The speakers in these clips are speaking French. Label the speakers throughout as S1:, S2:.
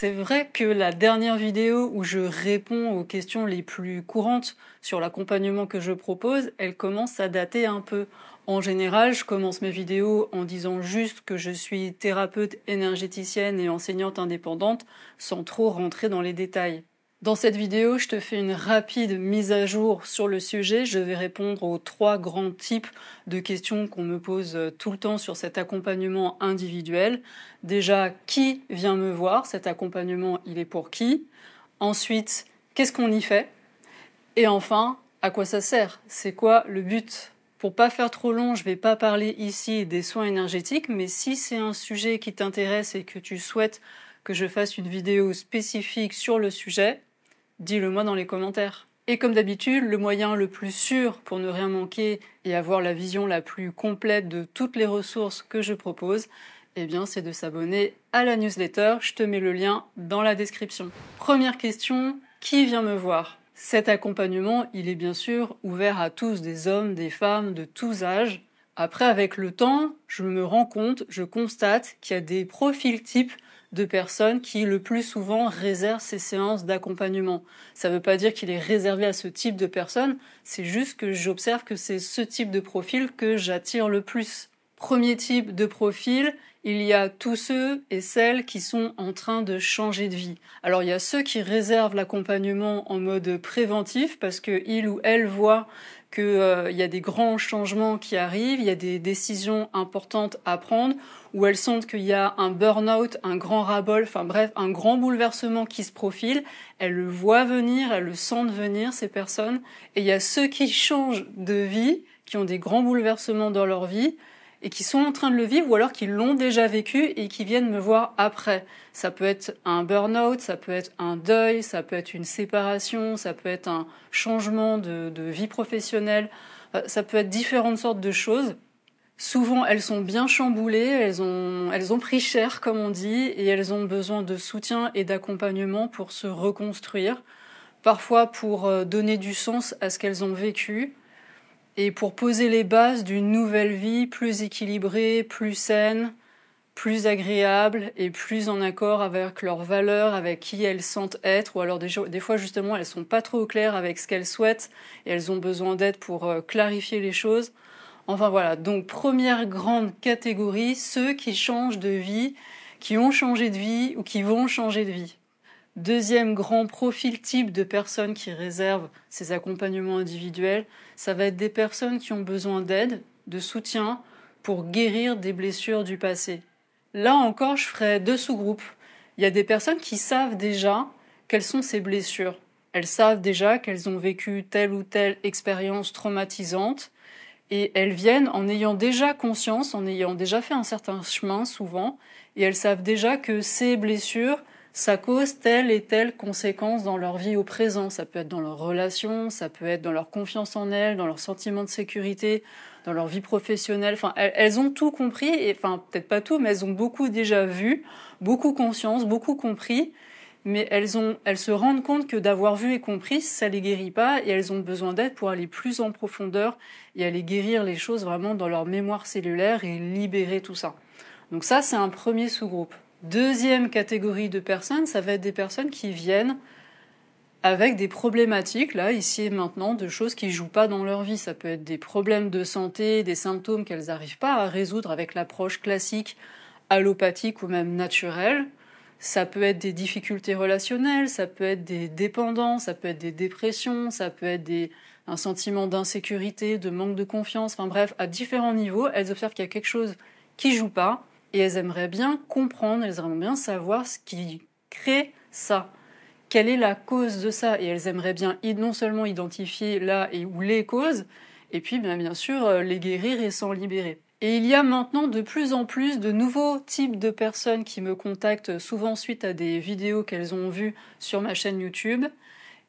S1: C'est vrai que la dernière vidéo où je réponds aux questions les plus courantes sur l'accompagnement que je propose, elle commence à dater un peu. En général, je commence mes vidéos en disant juste que je suis thérapeute énergéticienne et enseignante indépendante sans trop rentrer dans les détails. Dans cette vidéo, je te fais une rapide mise à jour sur le sujet. Je vais répondre aux trois grands types de questions qu'on me pose tout le temps sur cet accompagnement individuel. Déjà, qui vient me voir? Cet accompagnement, il est pour qui? Ensuite, qu'est-ce qu'on y fait? Et enfin, à quoi ça sert? C'est quoi le but? Pour pas faire trop long, je vais pas parler ici des soins énergétiques, mais si c'est un sujet qui t'intéresse et que tu souhaites que je fasse une vidéo spécifique sur le sujet, dis-le moi dans les commentaires. Et comme d'habitude, le moyen le plus sûr pour ne rien manquer et avoir la vision la plus complète de toutes les ressources que je propose, eh bien, c'est de s'abonner à la newsletter. Je te mets le lien dans la description. Première question, qui vient me voir? Cet accompagnement, il est bien sûr ouvert à tous, des hommes, des femmes, de tous âges. Après, avec le temps, je me rends compte, je constate qu'il y a des profils types de personnes qui le plus souvent réservent ces séances d'accompagnement. Ça ne veut pas dire qu'il est réservé à ce type de personnes, c'est juste que j'observe que c'est ce type de profil que j'attire le plus. Premier type de profil, il y a tous ceux et celles qui sont en train de changer de vie. Alors il y a ceux qui réservent l'accompagnement en mode préventif parce qu'ils ou elles voient qu'il euh, y a des grands changements qui arrivent, il y a des décisions importantes à prendre, où elles sentent qu'il y a un burn-out, un grand rabol, enfin bref, un grand bouleversement qui se profile. Elles le voient venir, elles le sentent venir, ces personnes. Et il y a ceux qui changent de vie, qui ont des grands bouleversements dans leur vie, et qui sont en train de le vivre ou alors qui l'ont déjà vécu et qui viennent me voir après. Ça peut être un burn-out, ça peut être un deuil, ça peut être une séparation, ça peut être un changement de, vie professionnelle, euh, ça peut être différentes sortes de choses. Souvent, elles sont bien chamboulées, elles ont, elles ont pris cher, comme on dit, et elles ont besoin de soutien et d'accompagnement pour se reconstruire, parfois pour euh, donner du sens à ce qu'elles ont vécu, et pour poser les bases d'une nouvelle vie plus équilibrée, plus saine, plus agréable et plus en accord avec leurs valeurs, avec qui elles sentent être, ou alors des, fois justement elles sont pas trop claires avec ce qu'elles souhaitent et elles ont besoin d'aide pour euh, clarifier les choses. Enfin voilà, donc première grande catégorie, ceux qui changent de vie, qui ont changé de vie ou qui vont changer de vie. Deuxième grand profil type de personnes qui réservent ces accompagnements individuels, ça va être des personnes qui ont besoin d'aide, de soutien pour guérir des blessures du passé. Là encore, je ferai deux sous-groupes. Il y a des personnes qui savent déjà quelles sont ces blessures. Elles savent déjà qu'elles ont vécu telle ou telle expérience traumatisante et elles viennent en ayant déjà conscience, en ayant déjà fait un certain chemin souvent, et elles savent déjà que ces blessures ça cause telle et telle conséquence dans leur vie au présent. Ça peut être dans leur relation, ça peut être dans leur confiance en elles, dans leur sentiment de sécurité, dans leur vie professionnelle. Enfin, elles, ont tout compris, et enfin peut-être pas tout, mais elles ont beaucoup déjà vu, beaucoup conscience, beaucoup compris. Mais elles, ont, elles se rendent compte que d'avoir vu et compris, ça les guérit pas, et elles ont besoin d'aide pour aller plus en profondeur et aller guérir les choses vraiment dans leur mémoire cellulaire et libérer tout ça. Donc ça, c'est un premier sous-groupe. Deuxième catégorie de personnes, ça va être des personnes qui viennent avec des problématiques, là, ici et maintenant, de choses qui jouent pas dans leur vie. Ça peut être des problèmes de santé, des symptômes qu'elles n'arrivent pas à résoudre avec l'approche classique, allopathique ou même naturelle. Ça peut être des difficultés relationnelles, ça peut être des dépendances, ça peut être des dépressions, ça peut être des, un sentiment d'insécurité, de manque de confiance. Enfin bref, à différents niveaux, elles observent qu'il y a quelque chose qui joue pas et elles aimeraient bien comprendre, elles aimeraient bien savoir ce qui crée ça. Quelle est la cause de ça? Et elles aimeraient bien non seulement identifier là et où les causes, et puis bien, bien sûr euh, les guérir et s'en libérer. Et il y a maintenant de plus en plus de nouveaux types de personnes qui me contactent souvent suite à des vidéos qu'elles ont vues sur ma chaîne YouTube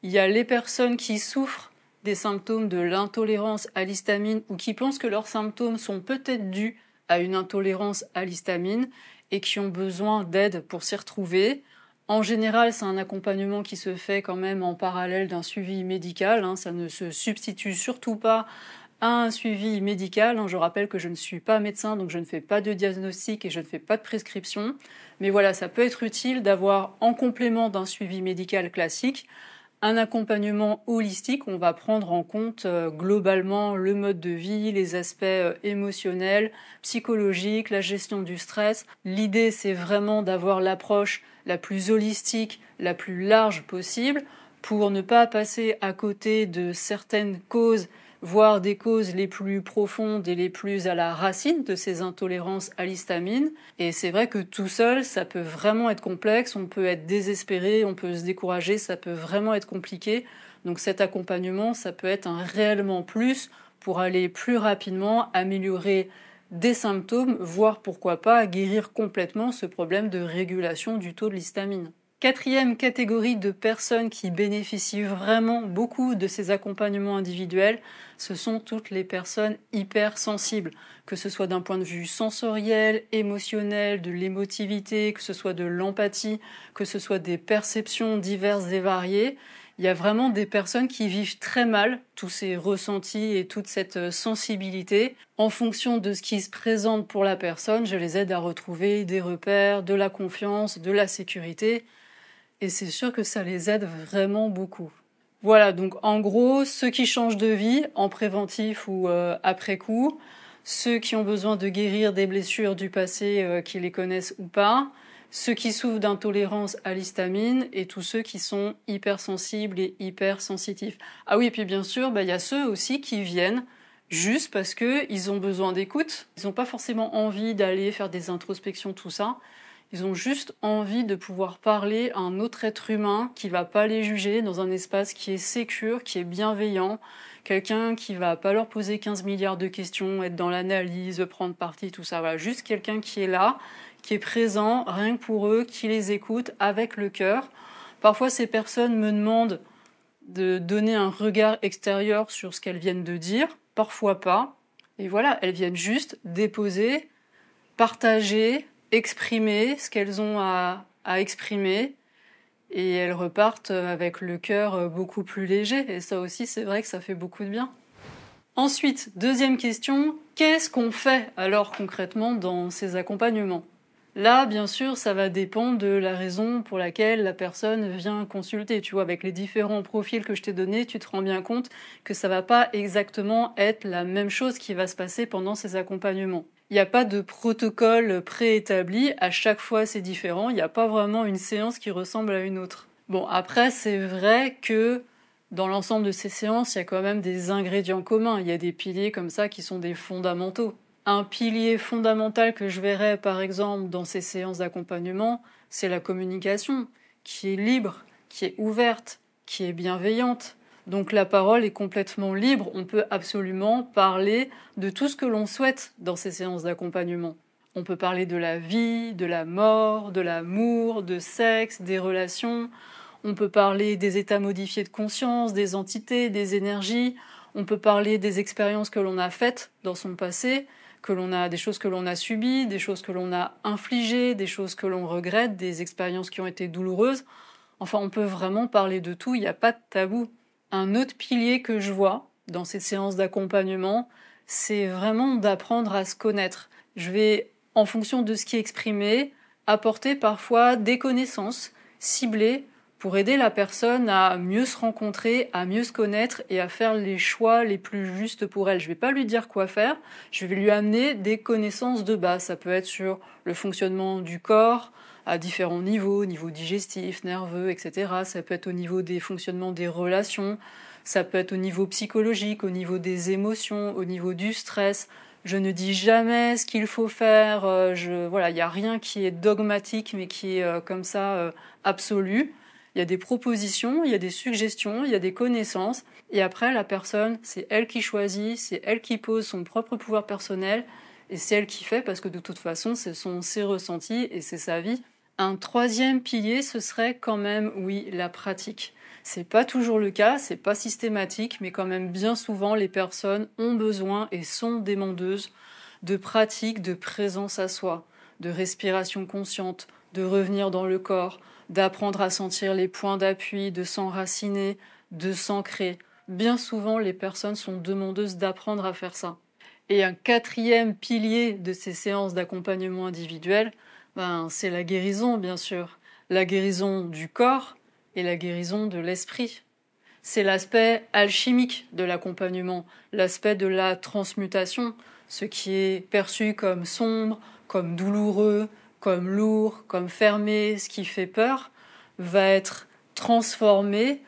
S1: Il y a les personnes qui souffrent des symptômes de l'intolérance à l'histamine ou qui pensent que leurs symptômes sont peut-être dus à une intolérance à l'histamine et qui ont besoin d'aide pour s'y retrouver. En général, c'est un accompagnement qui se fait quand même en parallèle d'un suivi médical. Hein. Ça ne se substitue surtout pas à un suivi médical. Hein. Je rappelle que je ne suis pas médecin, donc je ne fais pas de diagnostic et je ne fais pas de prescription. Mais voilà, ça peut être utile d'avoir en complément d'un suivi médical classique un accompagnement holistique, on va prendre en compte euh, globalement le mode de vie, les aspects euh, émotionnels, psychologiques, la gestion du stress. L'idée, c'est vraiment d'avoir l'approche la plus holistique, la plus large possible pour ne pas passer à côté de certaines causes voire des causes les plus profondes et les plus à la racine de ces intolérances à l'histamine. Et c'est vrai que tout seul, ça peut vraiment être complexe, on peut être désespéré, on peut se décourager, ça peut vraiment être compliqué. Donc cet accompagnement, ça peut être un réellement plus pour aller plus rapidement améliorer des symptômes, voire pourquoi pas guérir complètement ce problème de régulation du taux de l'histamine. Quatrième catégorie de personnes qui bénéficient vraiment beaucoup de ces accompagnements individuels, ce sont toutes les personnes hypersensibles, que ce soit d'un point de vue sensoriel, émotionnel, de l'émotivité, que ce soit de l'empathie, que ce soit des perceptions diverses et variées. Il y a vraiment des personnes qui vivent très mal tous ces ressentis et toute cette sensibilité. En fonction de ce qui se présente pour la personne, je les aide à retrouver des repères, de la confiance, de la sécurité et c'est sûr que ça les aide vraiment beaucoup. Voilà, donc en gros, ceux qui changent de vie en préventif ou euh, après coup, ceux qui ont besoin de guérir des blessures du passé, euh, qui les connaissent ou pas, ceux qui souffrent d'intolérance à l'histamine et tous ceux qui sont hypersensibles et hypersensitifs. Ah oui, et puis bien sûr, bah, il y a ceux aussi qui viennent juste parce qu'ils ont besoin d'écoute. Ils n'ont pas forcément envie d'aller faire des introspections, tout ça. Ils ont juste envie de pouvoir parler à un autre être humain qui va pas les juger dans un espace qui est sécure, qui est bienveillant, quelqu'un qui va pas leur poser 15 milliards de questions, être dans l'analyse, prendre parti, tout ça. Juste quelqu'un qui est là, qui est présent, rien que pour eux, qui les écoute avec le cœur. Parfois, ces personnes me demandent de donner un regard extérieur sur ce qu'elles viennent de dire, parfois pas. Et voilà, elles viennent juste déposer, partager, exprimer ce qu'elles ont à, exprimer et elles repartent avec le cœur beaucoup plus léger. Et ça aussi, c'est vrai que ça fait beaucoup de bien. Ensuite, deuxième question, qu'est-ce qu'on fait alors concrètement dans ces accompagnements? Là, bien sûr, ça va dépendre de la raison pour laquelle la personne vient consulter. Tu vois, avec les différents profils que je t'ai donnés, tu te rends bien compte que ça va pas exactement être la même chose qui va se passer pendant ces accompagnements. Il n'y a pas de protocole préétabli, à chaque fois c'est différent, il n'y a pas vraiment une séance qui ressemble à une autre. Bon, après, c'est vrai que dans l'ensemble de ces séances, il y a quand même des ingrédients communs, il y a des piliers comme ça qui sont des fondamentaux. Un pilier fondamental que je verrais par exemple dans ces séances d'accompagnement, c'est la communication, qui est libre, qui est ouverte, qui est bienveillante, donc la parole est complètement libre, on peut absolument parler de tout ce que l'on souhaite dans ces séances d'accompagnement. On peut parler de la vie, de la mort, de l'amour, de sexe, des relations. On peut parler des états modifiés de conscience, des entités, des énergies. On peut parler des expériences que l'on a faites dans son passé, que l'on a des choses que l'on a subies, des choses que l'on a infligées, des choses que l'on regrette, des expériences qui ont été douloureuses. Enfin, on peut vraiment parler de tout, il n'y a pas de tabou. Un autre pilier que je vois dans ces séances d'accompagnement, c'est vraiment d'apprendre à se connaître. Je vais, en fonction de ce qui est exprimé, apporter parfois des connaissances ciblées pour aider la personne à mieux se rencontrer, à mieux se connaître et à faire les choix les plus justes pour elle. Je ne vais pas lui dire quoi faire, je vais lui amener des connaissances de base. Ça peut être sur le fonctionnement du corps, à différents niveaux, niveau digestif, nerveux, etc. Ça peut être au niveau des fonctionnements des relations, ça peut être au niveau psychologique, au niveau des émotions, au niveau du stress. Je ne dis jamais ce qu'il faut faire. Euh, je, voilà, il n'y a rien qui est dogmatique, mais qui est euh, comme ça euh, absolu. Il y a des propositions, il y a des suggestions, il y a des connaissances. Et après, la personne, c'est elle qui choisit, c'est elle qui pose son propre pouvoir personnel. Et c'est elle qui fait parce que de toute façon, ce sont ses ressentis et c'est sa vie. Un troisième pilier, ce serait quand même, oui, la pratique. C'est pas toujours le cas, c'est pas systématique, mais quand même bien souvent les personnes ont besoin et sont demandeuses de pratiques de présence à soi, de respiration consciente, de revenir dans le corps, d'apprendre à sentir les points d'appui, de s'enraciner, de s'ancrer. Bien souvent, les personnes sont demandeuses d'apprendre à faire ça. Et un quatrième pilier de ces séances d'accompagnement individuel, ben, c'est la guérison, bien sûr. La guérison du corps et la guérison de l'esprit. C'est l'aspect alchimique de l'accompagnement, l'aspect de la transmutation, ce qui est perçu comme sombre, comme douloureux, comme lourd, comme fermé, ce qui fait peur, va être transformé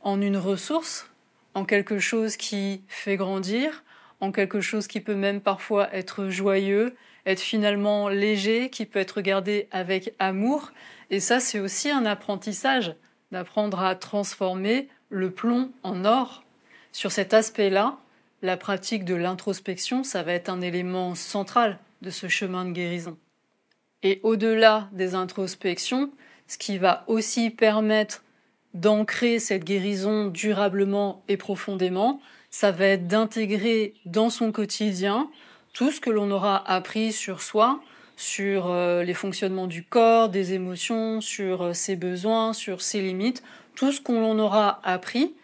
S1: en une ressource, en quelque chose qui fait grandir, en quelque chose qui peut même parfois être joyeux, être finalement léger, qui peut être regardé avec amour. Et ça, c'est aussi un apprentissage, d'apprendre à transformer le plomb en or. Sur cet aspect-là, la pratique de l'introspection, ça va être un élément central de ce chemin de guérison. Et au-delà des introspections, ce qui va aussi permettre d'ancrer cette guérison durablement et profondément, ça va être d'intégrer dans son quotidien tout ce que l'on aura appris sur soi, sur euh, les fonctionnements du corps, des émotions, sur euh, ses besoins, sur ses limites, tout ce qu'on aura appris,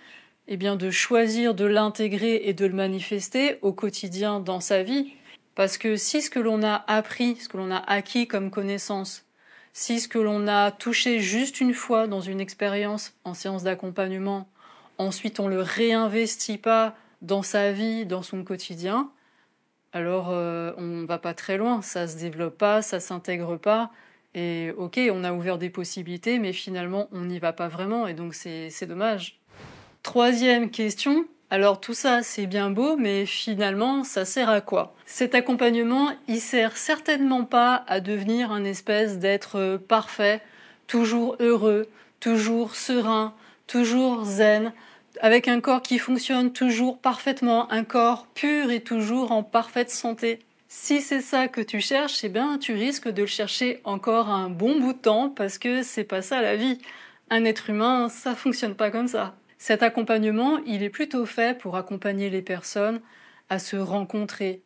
S1: eh bien de choisir de l'intégrer et de le manifester au quotidien dans sa vie. Parce que si ce que l'on a appris, ce que l'on a acquis comme connaissance, si ce que l'on a touché juste une fois dans une expérience en séance d'accompagnement, ensuite on le réinvestit pas dans sa vie, dans son quotidien, alors euh, on va pas très loin, ça se développe pas, ça s'intègre pas, et ok, on a ouvert des possibilités, mais finalement on n'y va pas vraiment, et donc c'est dommage. Troisième question, alors tout ça, c'est bien beau, mais finalement, ça sert à quoi? Cet accompagnement, il sert certainement pas à devenir un espèce d'être parfait, toujours heureux, toujours serein, toujours zen, avec un corps qui fonctionne toujours parfaitement, un corps pur et toujours en parfaite santé. Si c'est ça que tu cherches, eh bien, tu risques de le chercher encore un bon bout de temps parce que c'est pas ça la vie. Un être humain, ça fonctionne pas comme ça. Cet accompagnement, il est plutôt fait pour accompagner les personnes à se rencontrer,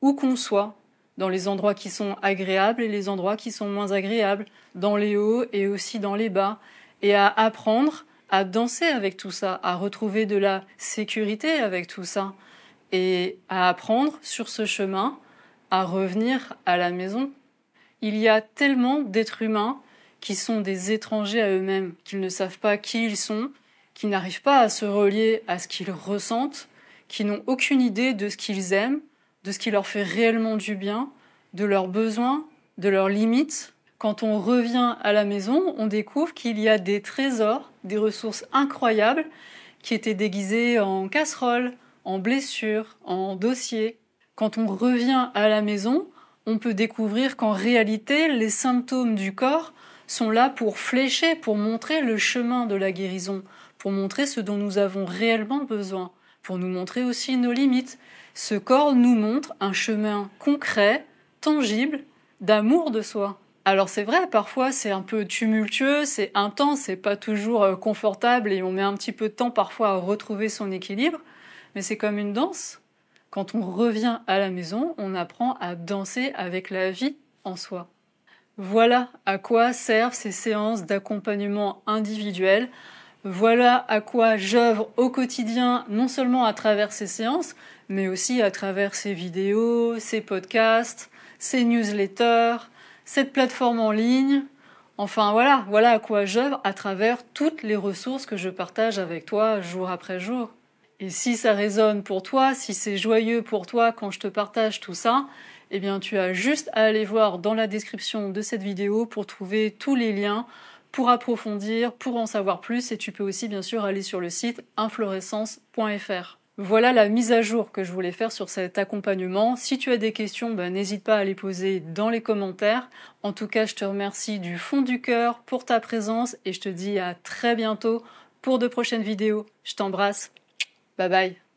S1: où qu'on soit, dans les endroits qui sont agréables et les endroits qui sont moins agréables, dans les hauts et aussi dans les bas, et à apprendre à danser avec tout ça, à retrouver de la sécurité avec tout ça, et à apprendre sur ce chemin à revenir à la maison. Il y a tellement d'êtres humains qui sont des étrangers à eux-mêmes, qu'ils ne savent pas qui ils sont, qui n'arrivent pas à se relier à ce qu'ils ressentent, qui n'ont aucune idée de ce qu'ils aiment, de ce qui leur fait réellement du bien, de leurs besoins, de leurs limites. Quand on revient à la maison, on découvre qu'il y a des trésors, des ressources incroyables qui étaient déguisées en casseroles, en blessures, en dossiers. Quand on revient à la maison, on peut découvrir qu'en réalité, les symptômes du corps sont là pour flécher, pour montrer le chemin de la guérison, pour montrer ce dont nous avons réellement besoin, pour nous montrer aussi nos limites. Ce corps nous montre un chemin concret, tangible, d'amour de soi. Alors c'est vrai, parfois c'est un peu tumultueux, c'est intense, c'est pas toujours euh, confortable et on met un petit peu de temps parfois à retrouver son équilibre, mais c'est comme une danse. Quand on revient à la maison, on apprend à danser avec la vie en soi. Voilà à quoi servent ces séances d'accompagnement individuel voilà à quoi j'œuvre au quotidien, non seulement à travers ces séances, mais aussi à travers ces vidéos, ces podcasts, ces newsletters, cette plateforme en ligne. Enfin voilà, voilà à quoi j'œuvre à travers toutes les ressources que je partage avec toi jour après jour. Et si ça résonne pour toi, si c'est joyeux pour toi quand je te partage tout ça, eh bien tu as juste à aller voir dans la description de cette vidéo pour trouver tous les liens pour approfondir, pour en savoir plus, et tu peux aussi bien sûr aller sur le site inflorescence.fr. Voilà la mise à jour que je voulais faire sur cet accompagnement. Si tu as des questions, ben, n'hésite pas à les poser dans les commentaires. En tout cas, je te remercie du fond du cœur pour ta présence et je te dis à très bientôt pour de prochaines vidéos. Je t'embrasse. Bye bye.